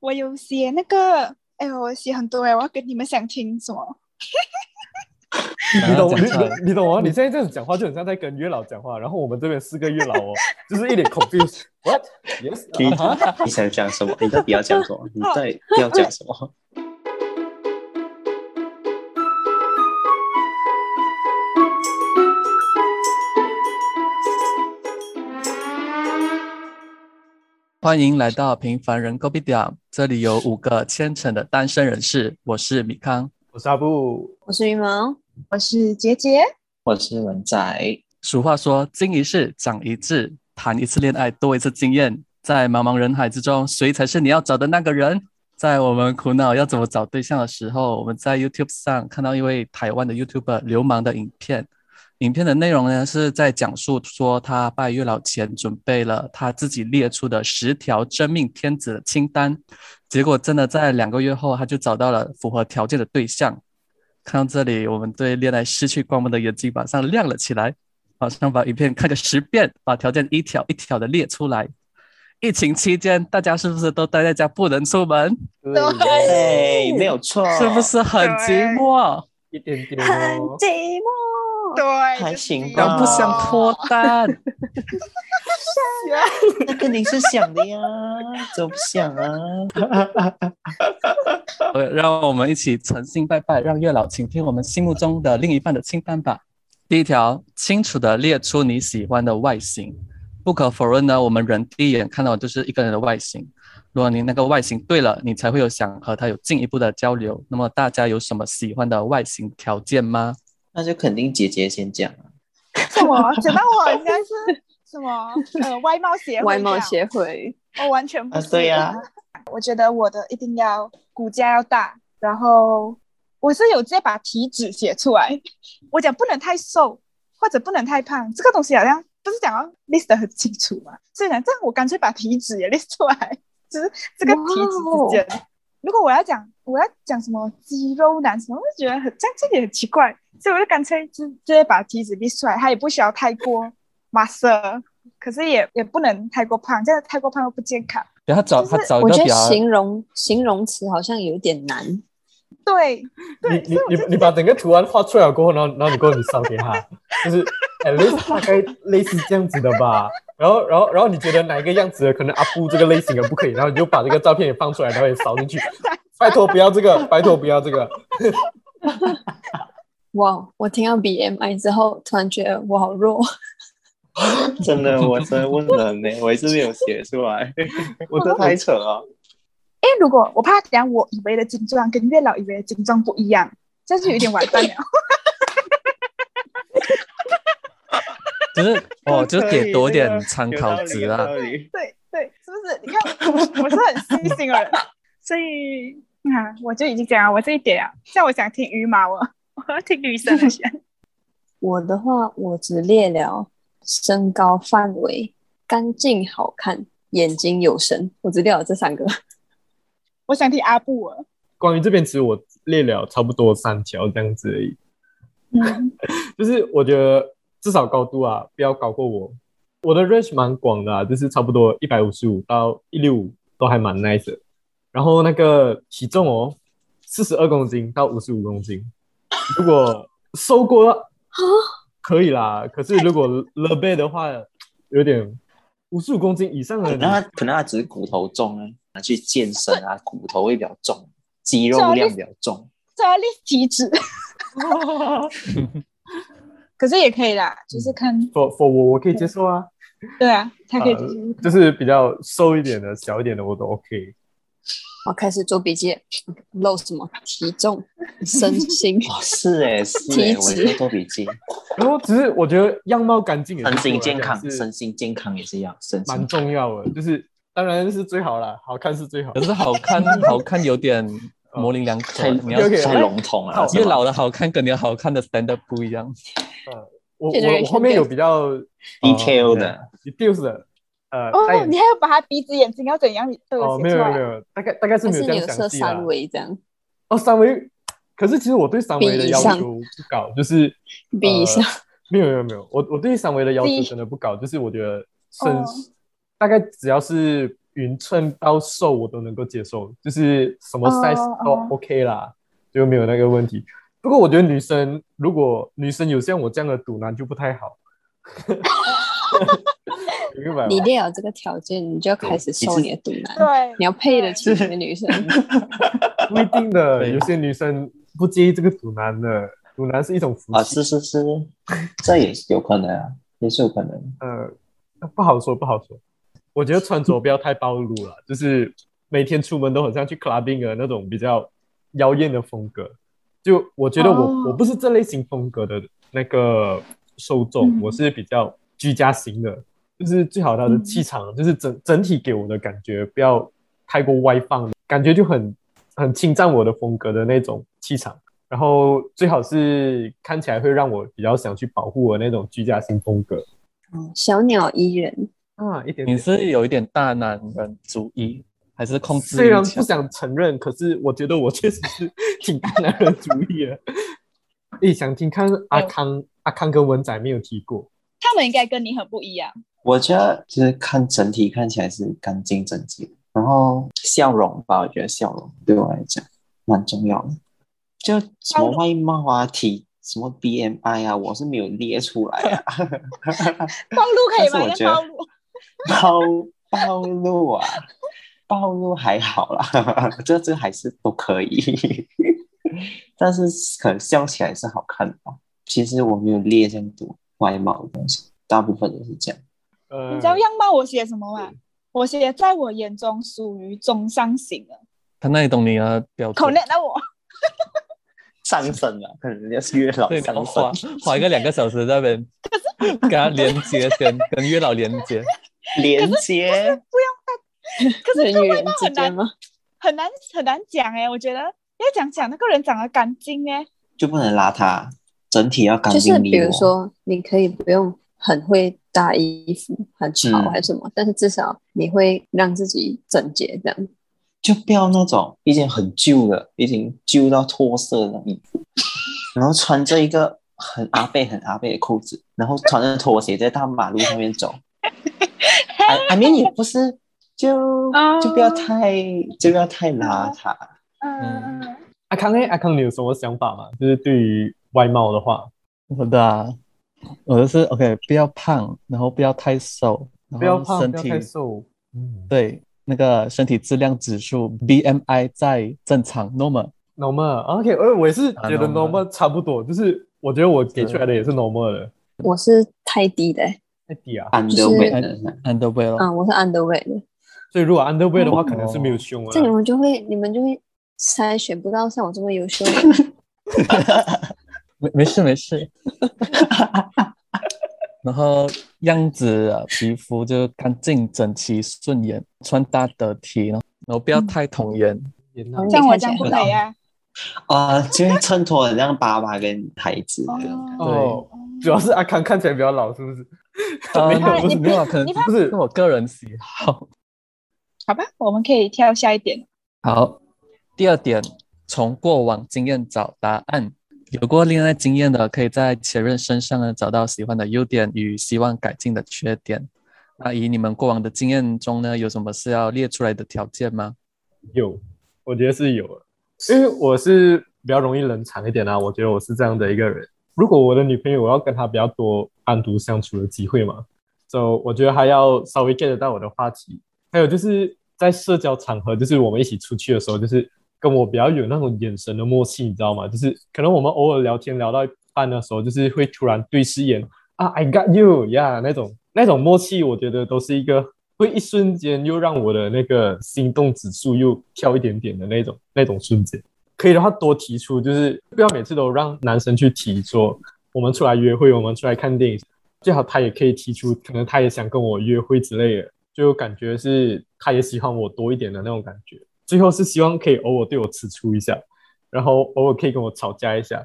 我有写那个，哎呦，我写很多哎，我要跟你们想听什么？你懂你你你懂吗？你现在这样讲话就很像在跟月老讲话，然后我们这边四个月老哦，就是一脸 confused。What? Yes? 你你想讲什么？你到底要讲什么？你到底要讲什么？欢迎来到平凡人 Go B 点，这里有五个虔诚的单身人士。我是米康，我是阿布，我是羽毛，我是杰杰，我是文仔。俗话说，经一事长一智，谈一次恋爱多一次经验。在茫茫人海之中，谁才是你要找的那个人？在我们苦恼要怎么找对象的时候，我们在 YouTube 上看到一位台湾的 YouTuber 流氓的影片。影片的内容呢，是在讲述说他拜月老前准备了他自己列出的十条真命天子的清单，结果真的在两个月后，他就找到了符合条件的对象。看到这里，我们对恋爱失去光芒的眼睛马上亮了起来，马上把影片看个十遍，把条件一条一条的列出来。疫情期间，大家是不是都待在家不能出门？对，没有错，是不是很寂寞？一点点很哦。寂寞。对，还行吧想不想脱单？那肯定是想的呀，怎么不想啊？呃，让我们一起诚心拜拜，让月老倾听我们心目中的另一半的清单吧。第一条，清楚的列出你喜欢的外形。不可否认呢，我们人第一眼看到的就是一个人的外形。如果你那个外形对了，你才会有想和他有进一步的交流。那么大家有什么喜欢的外形条件吗？那就肯定姐姐先讲啊。什么？讲到我应该是 什么？呃，外貌协会，外貌协会，我完全不啊是。对呀我觉得我的一定要骨架要大，然后我是有直接把体脂写出来。我讲不能太瘦，或者不能太胖，这个东西好像不是讲要 list 得很清楚嘛？所以讲，这样我干脆把体脂也 list 出来，就是这个体脂之间。如果我要讲我要讲什么肌肉男什么，我就觉得很这样这里很奇怪，所以我就干脆直直接把体脂 list 出来，他也不需要太过 muscle，可是也也不能太过胖，这样太过胖又不健康。然后找就是他找一我觉得个比较形容形容词好像有点难。对，你，你你你把整个图案画出来过后，然后然后你过后你烧给他，就是 at least 大概类似这样子的吧。然后然后然后你觉得哪一个样子的可能阿布这个类型的不可以，然后你就把这个照片也放出来，然后也扫进去。拜托不要这个，拜托不要这个。哇，我听到 BMI 之后，突然觉得我好弱。真的，我真的问人呢，我一直没有写出来，我这太扯了。因为如果我怕讲我以为的精壮跟月老以为的精壮不一样，这样就有点完蛋了。就是 哦，就给多一点参考值啊。对对，是不是？你看我我是很细心的人，所以啊，我就已经讲了我这一点啊。像我想听羽毛啊，我要听女生的先。我的话，我只列了身高范围、干净好看、眼睛有神，我只列了这三个。我想听阿布尔。关于这边，其实我列了差不多三条这样子而已。嗯，就是我觉得至少高度啊，不要高过我。我的 range 蛮广的、啊，就是差不多一百五十五到一六五都还蛮 nice 的。然后那个体重哦，四十二公斤到五十五公斤。如果瘦过可以啦，可是如果 l e 的话，有点五十五公斤以上的可你，能他可能他只是骨头重啊，拿去健身啊，骨头会比较重，肌肉量比较重。这要立体脂，可是也可以啦，就是看 for for 我我可以接受啊，对啊，他可以呃就是就是比较瘦一点的、小一点的我都 OK。我开始做笔记，漏什么体重、身心。哦，是哎，是哎，体脂我也做笔记，然后只是我觉得样貌干净身心健康，身心健康也是一样，身蛮重要的，就是当然是最好啦，好看是最好可。是好看，好看有点模棱两可太。你要太笼统了好，是吗月老的好看跟你的好看的 stand up 不一样。我我我后面有比较 detail 的 details 的，呃，戴哦，眼你还要把他鼻子、眼睛要怎样都有哦，没有没有没。有，大概大概是还没有这是你有设样详细啦三。维这样？哦，三维，可是其实我对三维的要求不高，就是比一下呃没有没有没有，我我对三维的要求比真的不高，就是我觉得身哦大概只要是匀称到瘦我都能够接受，就是什么哦 size 都哦 OK 啦，就没有那个问题。不过我觉得女生如果女生有像我这样的肚腩就不太好，你 明白一定要有这个条件，你就要开始瘦你的肚腩，对，你要配得起你的女生。不一定的，有些女生不介意这个肚腩的，肚腩是一种福气啊，是是是，这也是有可能啊，也是有可能。呃，不好说，不好说。我觉得穿着不要太暴露了，就是每天出门都很像去 clubbing 的那种比较妖艳的风格。就我觉得我、哦。我不是这类型风格的那个受众，嗯。我是比较居家型的，就是最好他的气场，就是整整体给我的感觉不要太过外放，感觉就很很侵占我的风格的那种气场。然后最好是看起来会让我比较想去保护我那种居家型风格。嗯小鸟依人，啊，一点你。是有一点大男人主义，还是控制虽然不？想承认，可是我觉得我确实是 挺大男人主义的。诶，想听看阿康，阿康跟文仔没有提过，他们应该跟你很不一样。我觉得就是看整体看起来是干净整洁，然后笑容吧，我觉得笑容对我来讲蛮重要的。就什么外貌啊、体什么 BMI 啊，我是没有列出来啊。暴露可以吗？我觉得暴露。暴暴露啊，暴露还好啦，这这还是都可以，但是可能笑起来是好看的吧。其实我没有列这么多外貌的东西，大部分都是这样。呃，你知道样貌我写什么吗？我写在我眼中属于中上型的他那里懂你的标准。，connect 到我。上升了，可能人家是月老上花升，花一个两个小时在那边跟他连接先，跟月老连接。连接。可是人与人这外貌很难之间吗？很难很难讲哎，我觉得要讲讲那个人长得干净哎，就不能邋遢，整体要干就是比净利落。如说，你可以不用很会搭衣服，很潮嗯还是什么，但是至少你会让自己整洁这样。就不要那种已经很旧的，已经旧到脱色的衣服，然后穿着一个很阿贝、很阿贝的裤子，然后穿着拖鞋在大马路上面走。I I mean 也不是，就哦就不要太就不要太邋遢。嗯嗯，阿康呢？阿康，你有什么想法吗？就是对于外貌的话，我的啊，我的是 OK，不要胖，然后不要太瘦，然不要胖，不要太体瘦。嗯对那个身体质量指数 BMI 在正常 normal。，normal，OK，呃，我也是啊觉得 normal normal 差不多，就是我觉得我给出来的也是 normal 的，我是太低的、欸，太低啊。underwear 的 underwear 咯嗯，我是 underwear 的，所以如果 underwear 的话，哦可能是没有胸啊这。你们就会你们就会筛选不到像我这么优秀的人。没没事没事。然后样子啊，皮肤就干净整齐顺眼，穿搭得体，然后然后不要太童颜。像我这样不可以啊。啊，就会衬托很像爸爸跟孩子的。哦，主要是阿康看起来比较老，是不是？啊没有不是你没有啊，可能不是是我个人喜好。好吧，我们可以跳下一点。好，第二点，从过往经验找答案。有过恋爱经验的，可以在前任身上呢找到喜欢的优点与希望改进的缺点。那以你们过往的经验中呢，有什么是要列出来的条件吗？有，我觉得是有，因为我是比较容易冷场一点啊，我觉得我是这样的一个人。如果我的女朋友，我要跟她比较多单独相处的机会嘛，就我觉得还要稍微 get 到我的话题。还有就是在社交场合，就是我们一起出去的时候，就是跟我比较有那种眼神的默契，你知道吗？就是可能我们偶尔聊天聊到一半的时候，就是会突然对视眼啊，I got you 呀、那种那种默契，我觉得都是一个会一瞬间又让我的那个心动指数又跳一点点的那种那种瞬间。可以的话多提出，就是不要每次都让男生去提说我们出来约会，我们出来看电影，最好他也可以提出，可能他也想跟我约会之类的，就感觉是他也喜欢我多一点的那种感觉。最后是希望可以偶尔对我吃醋一下，然后偶尔可以跟我吵架一下，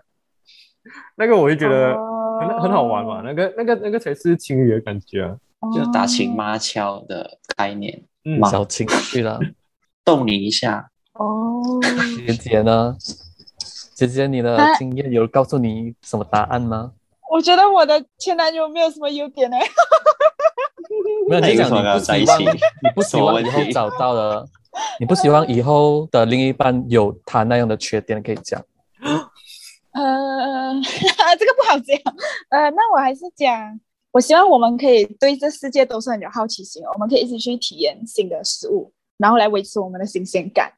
那个我就觉得很、很好玩嘛，那个那个那个才是情侣的感觉啊。就打情骂俏的概念，嗯，小情绪啦。逗你一下。哦，姐姐呢？姐姐，你的啊经验有告诉你什么答案吗？我觉得我的前男友没有什么优点哎，没有，那你讲你为什么要你不希望，在一起你不希望以后找到了，你不希望以后的另一半有他那样的缺点可以讲。呃，这个不好讲。呃，那我还是讲，我希望我们可以对这世界都是很有好奇心，我们可以一起去体验新的事物，然后来维持我们的新鲜感。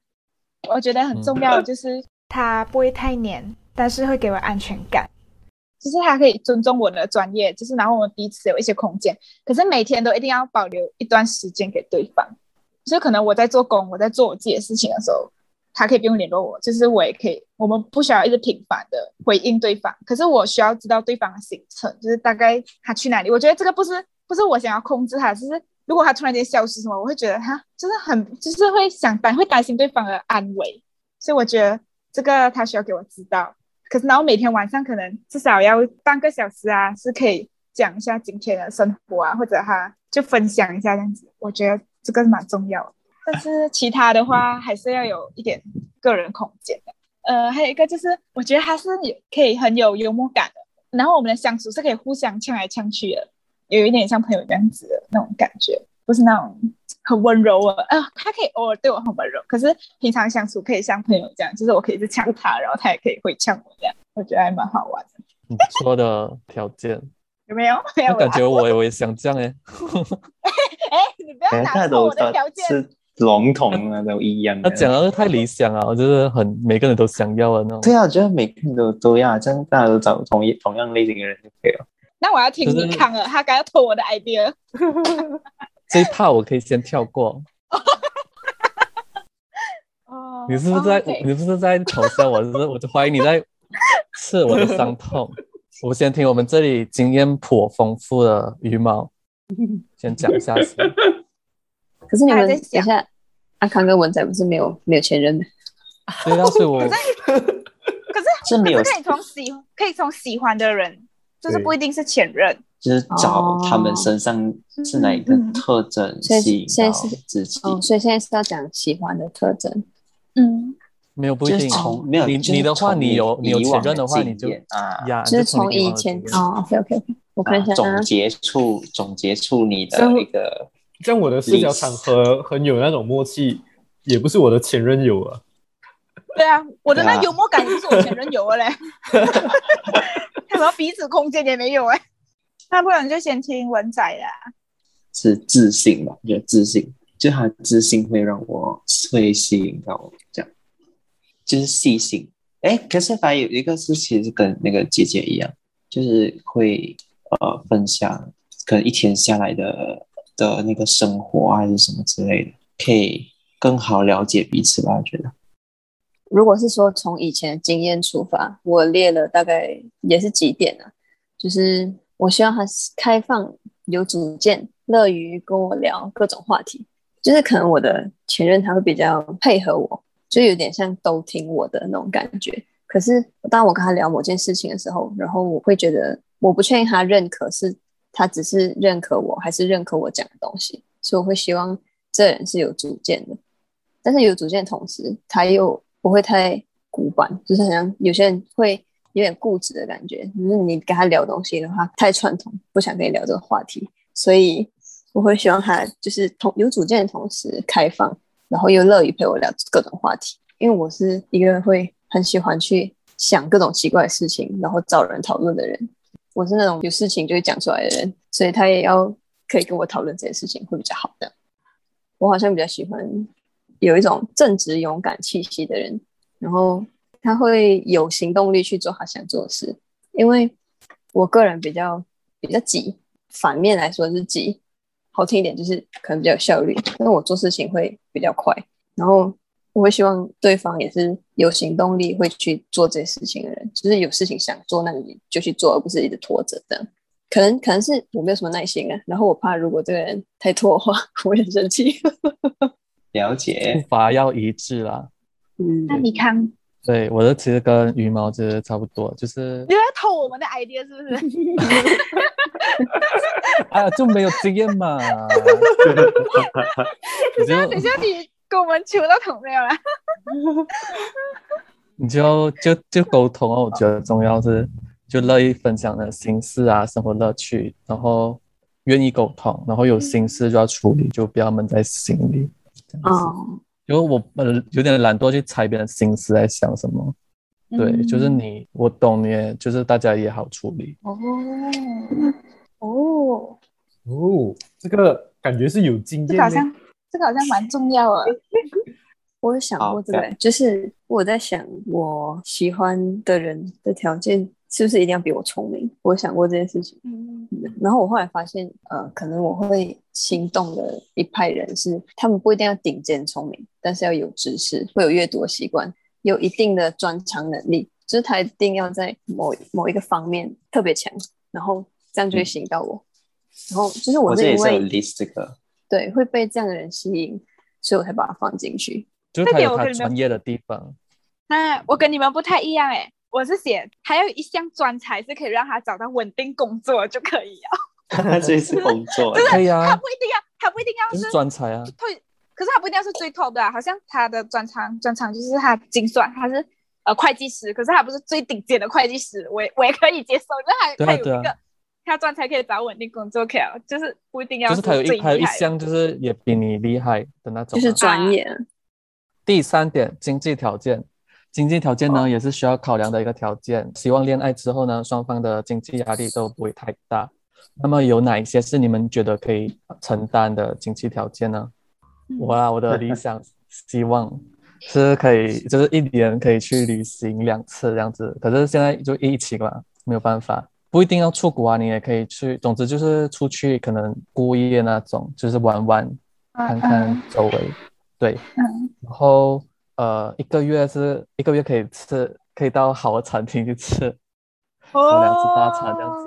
我觉得很重要的就是他不会太黏，但是会给我安全感，就是他可以尊重我的专业，就是然后我们彼此有一些空间，可是每天都一定要保留一段时间给对方。就可能我在做工，我在做我自己的事情的时候，他可以不用联络我，就是我也可以，我们不需要一直频繁的回应对方。可是我需要知道对方的行程，就是大概他去哪里。我觉得这个不是不是我想要控制他，就是如果他突然间消失什么，我会觉得他就是很就是会想担会担心对方的安危，所以我觉得这个他需要给我知道。可是然后每天晚上可能至少要半个小时啊，是可以讲一下今天的生活啊，或者他就分享一下这样子，我觉得这个蛮重要。但是其他的话还是要有一点个人空间的。呃，还有一个就是，我觉得他是有可以很有幽默感的，然后我们的相处是可以互相呛来呛去的，有一点像朋友这样子的那种感觉，不是那种很温柔 啊。呃，他可以偶尔对我很温柔，可是平常相处可以像朋友这样，就是我可以一直呛他，然后他也可以会呛我这样，我觉得还蛮好玩的。你说的条件，有没有？没有那感啦。觉我也我也想这样哎。哎，你不要哎，拿错大家都我的条件。是笼统的，都一样的。他讲的太理想啊，我觉得很每个人都想要的那种。对啊，我觉得每个人都都要，这样大家都找同一同样类型的人就可以了。那我要听就是你康了，他刚要偷我的 idea。这一趴我可以先跳过。哦你是不是在、哦，OK 你是不是在嘲笑我？就是我就怀疑你在刺我的伤痛。我先听我们这里经验颇丰富的羽毛先讲一下先。可是你们还在一下，阿康跟文仔不是没有没有前任的？对啊，所以我可是 可是没有可是可以从喜可以从喜欢的人，就是对不一定是前任。就是找他们身上是哪一个嗯特征所以吸引到现在是自己。哦，所以现在是要讲喜欢的特征。嗯，没有不一定就是。从没有你就是你的话，你有你有前任的话，你就啊呀，就是从从以前哦，OK OK OK，我看一下啊，啊总，结出总结出你的这样一个像我的社交场合很有那种默契，也不是我的前任有啊。对啊，我的那幽默感也不是我前任有的嘞，什么彼此空间也没有哎。那不然就先听文仔啦。是自信吧？我觉得自信，就他自信会让我会吸引到我，这样就是细心。哎，可是反而有一个是其实跟那个姐姐一样，就是会呃分享可能一天下来的的那个生活啊，还是什么之类的，可以更好了解彼此吧。我觉得如果是说从以前的经验出发，我列了大概也是几点啊，就是我希望他是开放、有主见、乐于跟我聊各种话题。就是可能我的前任他会比较配合我，就有点像都听我的那种感觉。可是当我跟他聊某件事情的时候，然后我会觉得我不确定他认可是他只是认可我，还是认可我讲的东西，所以我会希望这人是有主见的。但是有主见的同时，他又不会太古板，就是好像有些人会有点固执的感觉，就是你跟他聊东西的话太传统，不想跟你聊这个话题，所以我会希望他就是同有主见的同时开放，然后又乐于陪我聊各种话题，因为我是一个会很喜欢去想各种奇怪的事情，然后找人讨论的人。我是那种有事情就会讲出来的人，所以他也要可以跟我讨论这些事情会比较好的。我好像比较喜欢有一种正直勇敢气息的人，然后他会有行动力去做他想做的事。因为我个人比较比较急，反面来说是急，好听一点就是可能比较有效率，但是我做事情会比较快，然后我会希望对方也是有行动力会去做这些事情的人，就是有事情想做，那你就去做，而不是一直拖着这样。可能可能是我没有什么耐心啊，然后我怕如果这个人太拖的话，我会很生气。了解步，伐要一致啦。嗯，那你看，对，我的其实跟羽毛其实差不多，就是你在偷我们的 idea 是不是？哎 呀就没有经验嘛，你就等一下你跟我们求到同没有啦？你就就就沟通哦，我觉得重要是就乐意分享的心事啊，生活乐趣，然后愿意沟通，然后有心事就要处理，就不要闷在心里。这样子，哦，因为我呃有点懒惰去猜别人心思在想什么。对，就是嗯你，我懂你也，就是大家也好处理。哦哦，哦，这个感觉是有经验的。这个好像这个好像蛮重要啊。我有想过这个就是我在想，我喜欢的人的条件是不是一定要比我聪明？我想过这件事情。嗯然后我后来发现，呃，可能我会心动的一派人是，他们不一定要顶尖聪明，但是要有知识，会有阅读的习惯，有一定的专长能力，就是他一定要在某某一个方面特别强，然后这样就会吸引到我。然后就是我我这也是有是因为 list 这个，对会被这样的人吸引，所以我才把它放进去。就是他有他专业的地方。那我跟你们不太一样诶，我是写还有一项专才是可以让他找到稳定工作就可以了。这是工作 可以啊他不，一定要，他不一定要就是是专才啊。退，可是他不一定要是最 top 的、啊，好像他的专长专长就是他精算，他是呃会计师，可是他不是最顶尖的会计师，我也我也可以接受，就是他他有一个。他专才可以找稳定工作，可以了，就是不一定要就是他有一他有一项就是也比你厉害的那种啊。就是专业啊，第三点，经济条件。经济条件呢，哦也是需要考量的一个条件。希望恋爱之后呢，双方的经济压力都不会太大。那么有哪一些是你们觉得可以承担的经济条件呢？嗯我啊，我的理想希望是可以，就是一年可以去旅行两次这样子。可是现在就疫情嘛，没有办法，不一定要出国啊，你也可以去。总之就是出去，可能过夜那种，就是玩玩，看看周围。对，嗯然后呃，一个月是一个月可以吃，可以到好的餐厅去吃，哦。两次大餐这样子。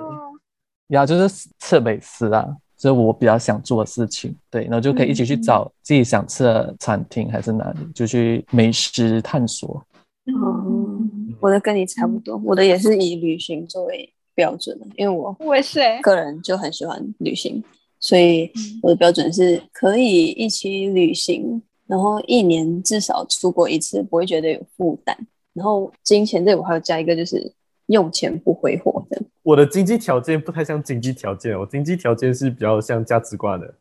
呀，就是吃美食啊，这是我比较想做的事情。对，然后就可以一起去嗯找自己想吃的餐厅还是哪里，就去美食探索。嗯，我的跟你差不多，我的也是以旅行作为标准的，因为我我也是欸，个人就很喜欢旅行，所以嗯。我的标准是可以一起旅行，然后一年至少出国一次，不会觉得有负担。然后金钱这我还要加一个，就是用钱不挥霍的。我的经济条件不太像经济条件，我经济条件是比较像价值观的。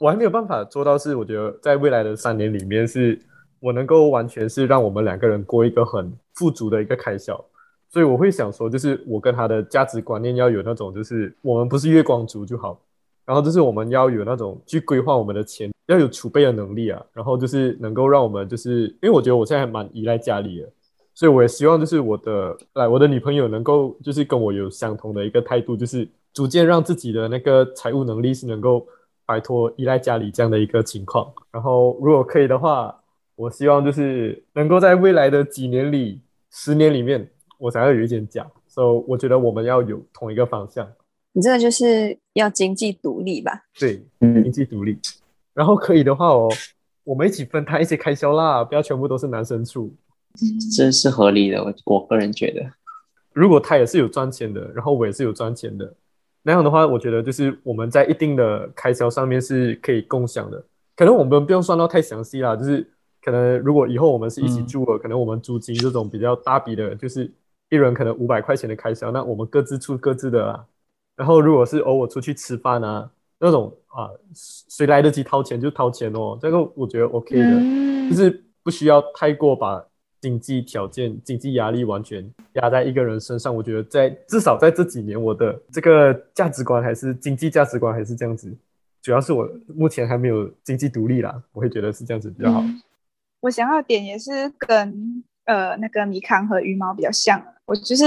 我还没有办法做到，是我觉得在未来的三年里面，是我能够完全是让我们两个人过一个很富足的一个开销。所以我会想说，就是我跟他的价值观念要有那种，就是我们不是月光族就好，然后就是我们要有那种去规划我们的钱，要有储备的能力啊，然后就是能够让我们就是，因为我觉得我现在还蛮依赖家里的，所以我也希望就是我的来我的女朋友能够就是跟我有相同的一个态度，就是逐渐让自己的那个财务能力是能够摆脱依赖家里这样的一个情况。然后如果可以的话，我希望就是能够在未来的几年里、十年里面，我想要有一间家。所以我觉得我们要有同一个方向，你这个就是要经济独立吧？对，嗯经，济独立。然后可以的话哦，我们一起分摊一些开销啦，不要全部都是男生出。这是合理的，我我个人觉得。如果他也是有赚钱的，然后我也是有赚钱的，那样的话，我觉得就是我们在一定的开销上面是可以共享的。可能我们不用算到太详细啦，就是可能如果以后我们是一起嗯住了，可能我们租金这种比较大笔的，就是一人可能五百块钱的开销，那我们各自出各自的啊。然后如果是偶尔出去吃饭啊，那种啊，谁来得及掏钱就掏钱哦，这个我觉得 OK 的。嗯就是不需要太过把经济条件、经济压力完全压在一个人身上。我觉得在至少在这几年，我的这个价值观还是经济价值观还是这样子。主要是我目前还没有经济独立啦，我会觉得是这样子比较好。嗯我想要的点也是跟呃那个米康和羽毛比较像，我就是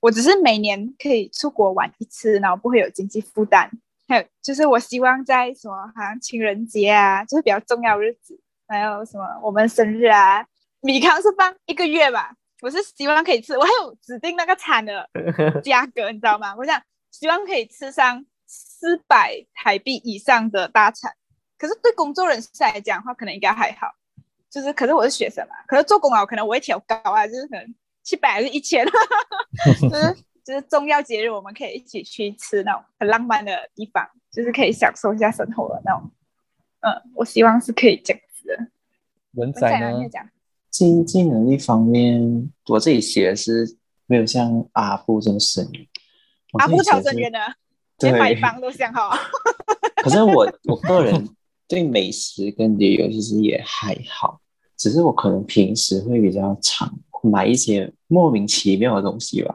我只是每年可以出国玩一次，然后不会有经济负担。还有就是我希望在什么好像情人节啊，就是比较重要日子，还有什么我们生日啊，米康是放一个月吧，我是希望可以吃，我还有指定那个餐的 价格，你知道吗？我想希望可以吃上四百台币以上的大餐。可是对工作人士来讲的话，可能应该还好。就是，可是我是学生嘛，可是做工啊，可能我会调高啊，就是可能七百还是一千，就 是就是重要节日我们可以一起去吃那种很浪漫的地方，就是可以享受一下生活的那种。嗯，我希望是可以这样子的。文文仔呢经济能力方面，我自己写的是没有像阿布这么深阿布超深渊的，连买房都想好。可是我我个人对美食跟旅游其实也还好，只是我可能平时会比较常买一些莫名其妙的东西吧，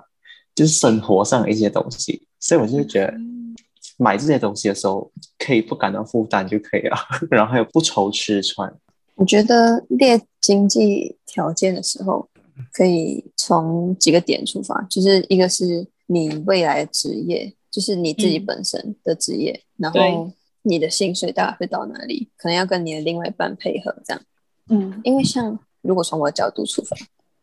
就是生活上的一些东西，所以我就觉得嗯买这些东西的时候可以不感到负担就可以了，然后还有不愁吃穿。我觉得列经济条件的时候，可以从几个点出发，就是一个是你未来的职业，就是你自己嗯本身的职业，然后你的薪水大概会到哪里，可能要跟你的另外一半配合这样。嗯因为像如果从我的角度出发，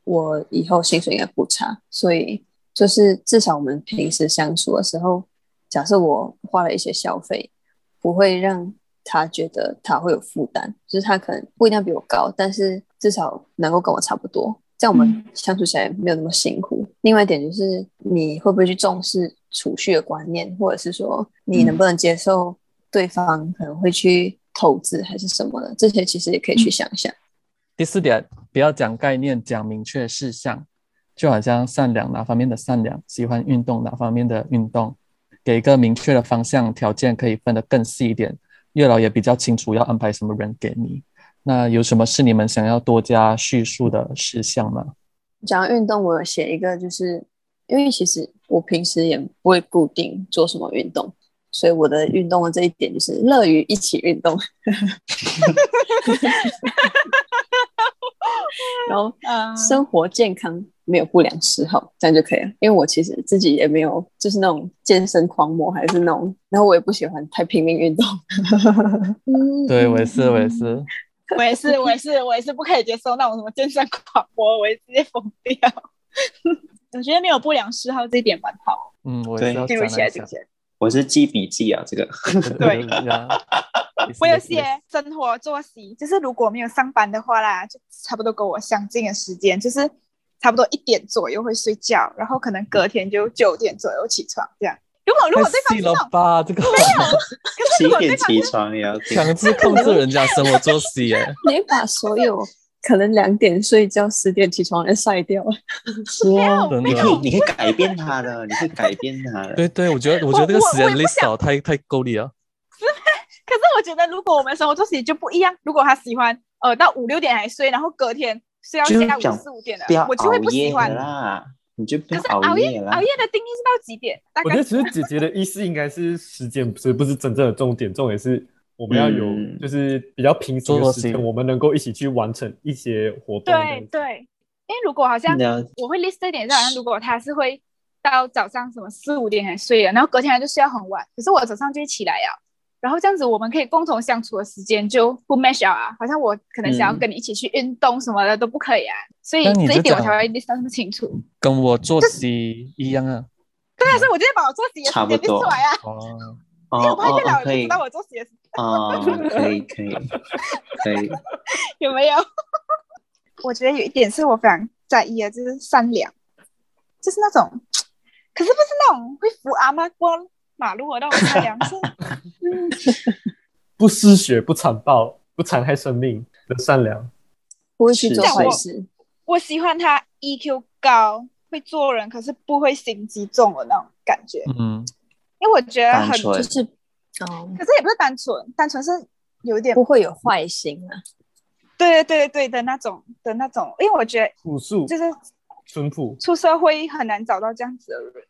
我以后薪水应该不差，所以就是至少我们平时相处的时候，假设我花了一些消费，不会让他觉得他会有负担，就是他可能不一定要比我高，但是至少能够跟我差不多，这样我们嗯相处起来没有那么辛苦。另外一点就是你会不会去重视储蓄的观念，或者是说你能不能接受对方可能会去投资还是什么的，这些其实也可以去想一想。第四点，不要讲概念，讲明确事项，就好像善良哪方面的善良，喜欢运动哪方面的运动，给一个明确的方向条件，可以分得更细一点。月老也比较清楚要安排什么人给你。那有什么是你们想要多加叙述的事项吗？讲运动，我有写一个，就是因为其实我平时也不会固定做什么运动，所以我的运动的这一点就是乐于一起运动，然后嗯生活健康没有不良嗜好，这样就可以了。因为我其实自己也没有就是那种健身狂魔，还是那种，然后我也不喜欢太拼命运动。对我也是，我也是。我也是，我也是，我也是不可以接受那种什么健身狂魔，我也直接疯掉。我觉得没有不良嗜好这一点蛮好，嗯，我也是要记录起来，讲一下记录起来。我是记笔记啊，这个 对我有些生活作息，就是如果没有上班的话啦，就差不多跟我相近的时间，就是差不多一点左右会睡觉，然后可能隔天就九点左右起床这样。如果如果对方是那种了吧？这个七点起床也要听。强制控制人家生活作息耶。你把所有可能两点睡觉、十点起床的人筛掉了。是啊，真的你可以，你可以改变他的，你可以改变他的。对对，我觉得我觉得这个时间我我也不 list 哦太太够力了。可是我觉得，如果我们生活作息就不一样，如果他喜欢呃到五六点还睡，然后隔天睡到下午四五点的我就会不喜欢的。啦，你就不要可是熬夜啦夜熬。夜的定义是到几点？大概我觉得其实姐姐的意思应该是时间，不是不是真正的重点，重点是我们要有嗯就是比较平时的作息时间，我们能够一起去完成一些活动。对对，因为如果好像我会 list 一点，就好像如果他是会到早上什么四五点才睡的，然后隔天他就睡到很晚，可是我早上就会起来呀。然后这样子，我们可以共同相处的时间就不 match 啊，好像我可能想要嗯跟你一起去运动什么的都不可以啊，所以这一点我才会 list 得那么清楚。跟我作息一样啊。对啊，所以我就会把我作息的时间差不多 list 出来啊，哦，哦因为我怕月老哦，可以也不知道我作息的时哦，可以可以可以，有没有？我觉得有一点是我非常在意的，就是善良，就是那种，可是不是那种会扶阿妈过马路的那种善良，是 不失血、不残暴、不残害生命的善良。不会去做坏事，我喜欢他 EQ 高，会做人，可是不会心机重的那种感觉，嗯，因为我觉得很，就是哦，可是也不是单纯，单纯是有一点不会有坏心啊。对对对对对的那种的那种，因为我觉得朴素、就是 淳朴，出社会很难找到这样子的人，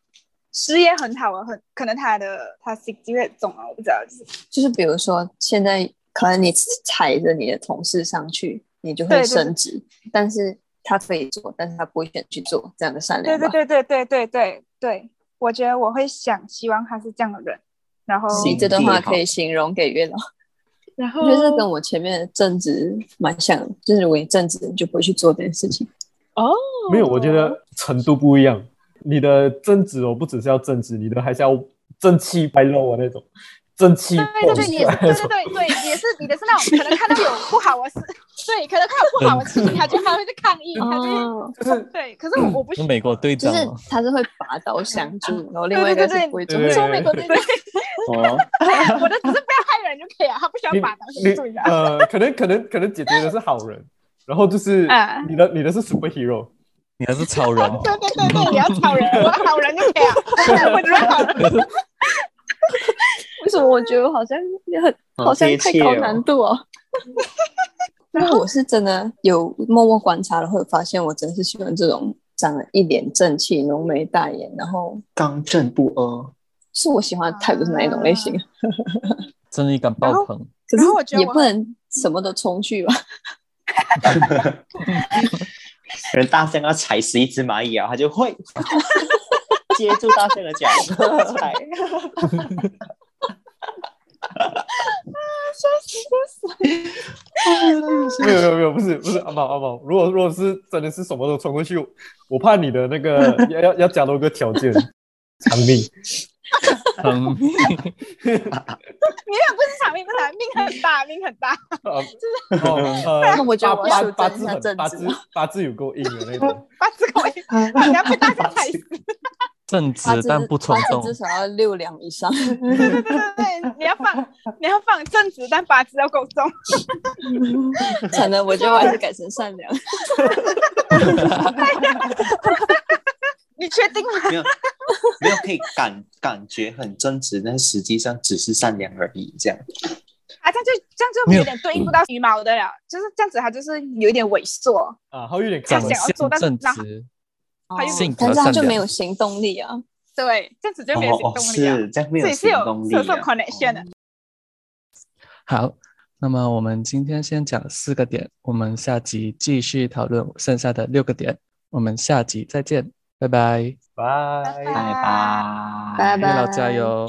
事业很好啊，很可能他的他心机会很重啊，我不知道，就是就是比如说，现在可能你踩着你的同事上去，你就会对对对升职，但是他可以做，但是他不会选去做这样的善良对？对对对对对对对，我觉得我会想希望他是这样的人，然后你这段话可以形容给月老，然后我觉得这跟我前面的正直蛮像的，就是如果你正直，你就不会去做这件事情。哦没有，我觉得程度不一样。你的正直哦，不只是要正直，你的还是要正气白露啊那种，正气对对对，你也是对。对对对，也是你的是那种可能看到有不好的事，对，可能看到不好的事情，他就他会去抗议，他就哦，就是对，可是我我不喜跟美国队长就是他是会拔刀相助，然后另外一个对对对是不会做对对说美国队对，哦，我的只是不要害人就可以了，他不需要你把刀你先注意啊。呃，可能可能可能姐姐的是好人，然后就是啊你的你的是 superhero，你还是超人，对对对对，你要超人，我好人就可以了，我只是好人。为什么我觉得我好像很好好像贴太高难度哦？因为我是真的有默默观察了，会发现我真是喜欢这种长得一脸正气、浓眉大眼，然后刚正不阿。是我喜欢的 type 是哪一种类型？正义感爆棚。可然后我觉得也不能什么都冲去吧？人大象要踩死一只蚂蚁啊，他就会 接住大象的脚踩。没有没有没有，不是不是阿毛阿毛，如果如果是真的是什么都冲过去，我怕你的那个 要要要加多个条件，长命。嗯，你也不是长命，不是命很大，命很大。呃哦呃，那我觉得八我要八八字八字八字有够硬的那种。八字够硬，你要被大家踩死。正直但不冲动至。少要六两以上。对对对对对，你要放，你要放正直，但八字要够重。可能我觉得我还是改成善良。你确定吗？没有没有可以感感觉很正直，但实际上只是善良而已。这样啊，这样就这样就有点对应不到羽毛的了，就是这样子，他就是有一点猥琐。啊，他有点他看想要做但是正让直，还有性格但是他就没有行动力啊。对，这样子就没有行哦动力啊。是这样没有这也是有行动力是有这种啊。connection 的。好，那么我们今天先讲四个点，我们下集继续讨论剩下的六个点。我们下集再见，拜拜，拜拜拜拜拜拜月老加油。